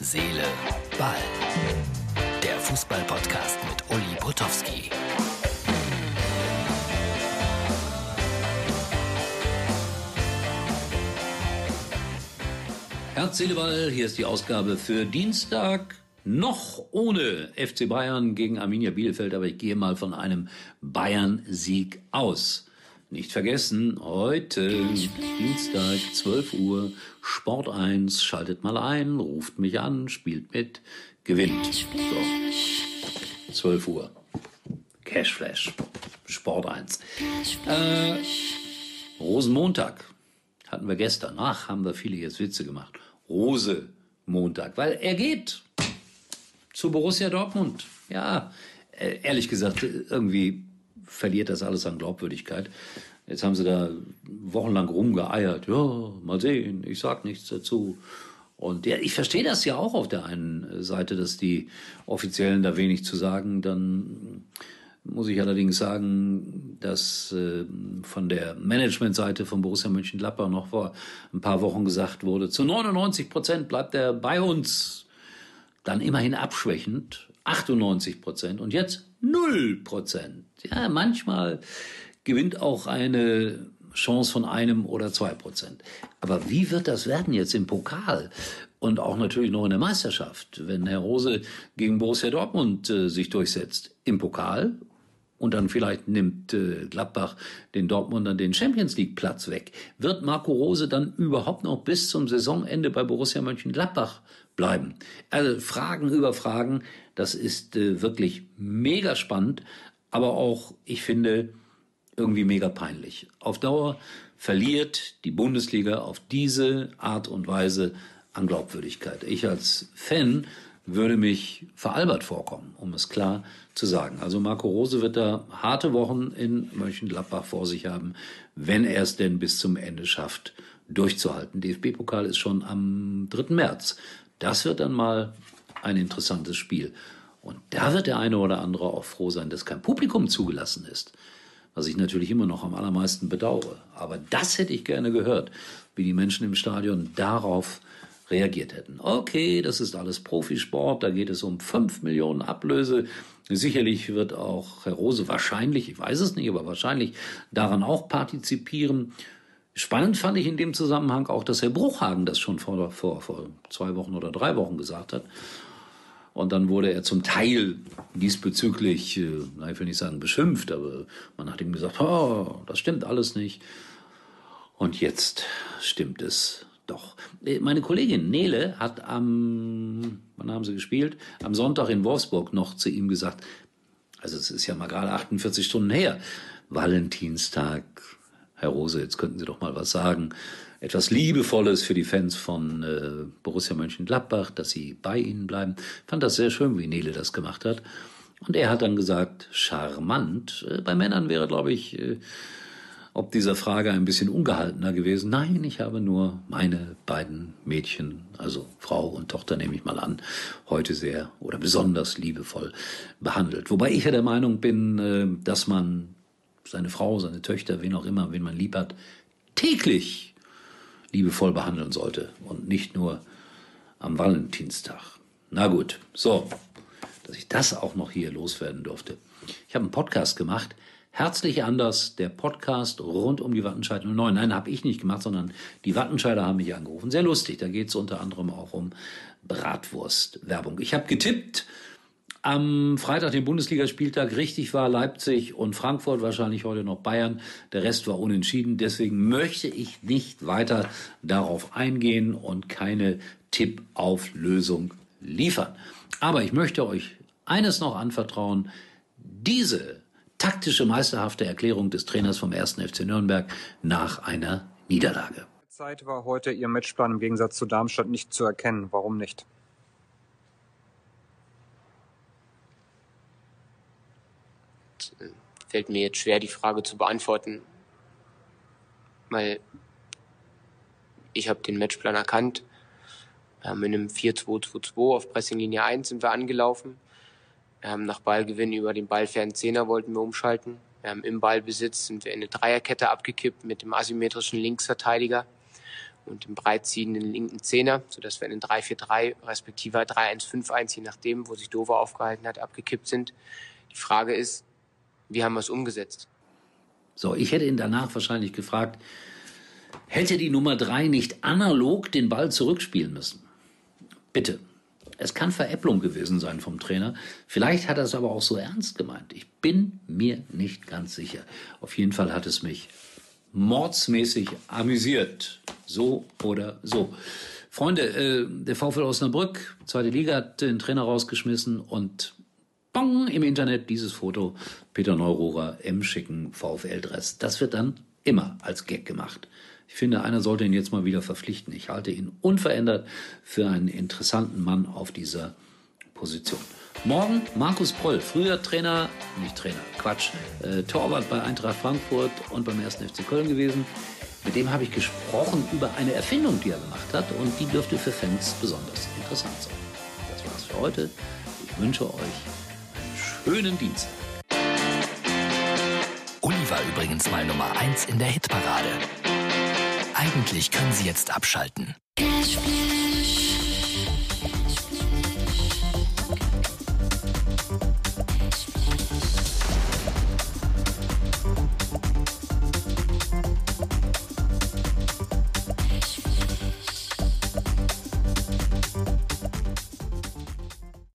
Seele, Ball. Der Fußball-Podcast mit Uli Potowski. Herz, Seele, Ball. Hier ist die Ausgabe für Dienstag. Noch ohne FC Bayern gegen Arminia Bielefeld, aber ich gehe mal von einem Bayern-Sieg aus. Nicht vergessen, heute Dienstag, 12 Uhr, Sport 1, schaltet mal ein, ruft mich an, spielt mit, gewinnt. So, 12 Uhr. Cashflash, Sport 1. Äh, Rosenmontag hatten wir gestern. Ach, haben da viele jetzt Witze gemacht. Rose Montag, weil er geht zu Borussia Dortmund. Ja, äh, ehrlich gesagt, irgendwie verliert das alles an Glaubwürdigkeit. Jetzt haben sie da wochenlang rumgeeiert. Ja, mal sehen, ich sag nichts dazu. Und ja, ich verstehe das ja auch auf der einen Seite, dass die Offiziellen da wenig zu sagen. Dann muss ich allerdings sagen, dass äh, von der Managementseite von Borussia Mönchengladbach noch vor ein paar Wochen gesagt wurde, zu 99 Prozent bleibt er bei uns. Dann immerhin abschwächend, 98 Prozent und jetzt 0 Prozent. Ja, manchmal gewinnt auch eine Chance von einem oder zwei Prozent. Aber wie wird das werden jetzt im Pokal? Und auch natürlich noch in der Meisterschaft, wenn Herr Rose gegen Borussia Dortmund äh, sich durchsetzt. Im Pokal und dann vielleicht nimmt äh, Gladbach den Dortmundern den Champions League Platz weg. Wird Marco Rose dann überhaupt noch bis zum Saisonende bei Borussia Mönchengladbach bleiben? Also Fragen über Fragen, das ist äh, wirklich mega spannend, aber auch, ich finde, irgendwie mega peinlich. Auf Dauer verliert die Bundesliga auf diese Art und Weise an Glaubwürdigkeit. Ich als Fan würde mich veralbert vorkommen, um es klar zu sagen. Also Marco Rose wird da harte Wochen in Mönchengladbach vor sich haben, wenn er es denn bis zum Ende schafft, durchzuhalten. DFB-Pokal ist schon am 3. März. Das wird dann mal ein interessantes Spiel. Und da wird der eine oder andere auch froh sein, dass kein Publikum zugelassen ist was ich natürlich immer noch am allermeisten bedauere. Aber das hätte ich gerne gehört, wie die Menschen im Stadion darauf reagiert hätten. Okay, das ist alles Profisport, da geht es um fünf Millionen Ablöse. Sicherlich wird auch Herr Rose wahrscheinlich, ich weiß es nicht, aber wahrscheinlich daran auch partizipieren. Spannend fand ich in dem Zusammenhang auch, dass Herr Bruchhagen das schon vor, vor, vor zwei Wochen oder drei Wochen gesagt hat. Und dann wurde er zum Teil diesbezüglich, äh, ich will nicht sagen beschimpft, aber man hat ihm gesagt, oh, das stimmt alles nicht. Und jetzt stimmt es doch. Äh, meine Kollegin Nele hat am, wann haben sie gespielt? Am Sonntag in Wolfsburg noch zu ihm gesagt, also es ist ja mal gerade 48 Stunden her, Valentinstag, Herr Rose, jetzt könnten Sie doch mal was sagen etwas Liebevolles für die Fans von äh, Borussia Mönchengladbach, dass sie bei ihnen bleiben. Fand das sehr schön, wie Nele das gemacht hat. Und er hat dann gesagt, charmant. Äh, bei Männern wäre, glaube ich, äh, ob dieser Frage ein bisschen ungehaltener gewesen. Nein, ich habe nur meine beiden Mädchen, also Frau und Tochter nehme ich mal an, heute sehr oder besonders liebevoll behandelt. Wobei ich ja der Meinung bin, äh, dass man seine Frau, seine Töchter, wen auch immer, wen man lieb hat, täglich liebevoll behandeln sollte und nicht nur am Valentinstag. Na gut, so, dass ich das auch noch hier loswerden durfte. Ich habe einen Podcast gemacht, Herzlich anders, der Podcast rund um die Wattenscheid 09. Nein, habe ich nicht gemacht, sondern die Wattenscheider haben mich angerufen. Sehr lustig, da geht es unter anderem auch um Bratwurstwerbung. Ich habe getippt, am Freitag den Bundesligaspieltag richtig war Leipzig und Frankfurt, wahrscheinlich heute noch Bayern. Der Rest war unentschieden. Deswegen möchte ich nicht weiter darauf eingehen und keine Tippauflösung liefern. Aber ich möchte euch eines noch anvertrauen. Diese taktische meisterhafte Erklärung des Trainers vom 1. FC Nürnberg nach einer Niederlage. Zeit war heute Ihr Matchplan im Gegensatz zu Darmstadt nicht zu erkennen. Warum nicht? fällt mir jetzt schwer, die Frage zu beantworten, weil ich habe den Matchplan erkannt. Wir haben in einem 4-2-2-2 auf Pressinglinie 1 sind wir angelaufen. Haben nach Ballgewinn über den ballfernen Zehner wollten wir umschalten. Haben im Ballbesitz sind wir in eine Dreierkette abgekippt mit dem asymmetrischen Linksverteidiger und im breitziehenden linken Zehner, sodass wir in den 3-4-3 respektive 3-1-5-1, je nachdem, wo sich Dover aufgehalten hat, abgekippt sind. Die Frage ist, wie haben wir es umgesetzt? So, ich hätte ihn danach wahrscheinlich gefragt, hätte die Nummer 3 nicht analog den Ball zurückspielen müssen? Bitte. Es kann Veräpplung gewesen sein vom Trainer. Vielleicht hat er es aber auch so ernst gemeint. Ich bin mir nicht ganz sicher. Auf jeden Fall hat es mich mordsmäßig amüsiert. So oder so. Freunde, äh, der VfL Osnabrück, zweite Liga, hat den Trainer rausgeschmissen und bong, im Internet dieses Foto Peter Neururer im schicken VfL-Dress. Das wird dann immer als Gag gemacht. Ich finde, einer sollte ihn jetzt mal wieder verpflichten. Ich halte ihn unverändert für einen interessanten Mann auf dieser Position. Morgen Markus Proll, früher Trainer, nicht Trainer, Quatsch, äh, Torwart bei Eintracht Frankfurt und beim 1. FC Köln gewesen. Mit dem habe ich gesprochen über eine Erfindung, die er gemacht hat und die dürfte für Fans besonders interessant sein. Das war's für heute. Ich wünsche euch einen schönen Dienstag. Uli war übrigens mal Nummer 1 in der Hitparade. Eigentlich können Sie jetzt abschalten. Cashflash.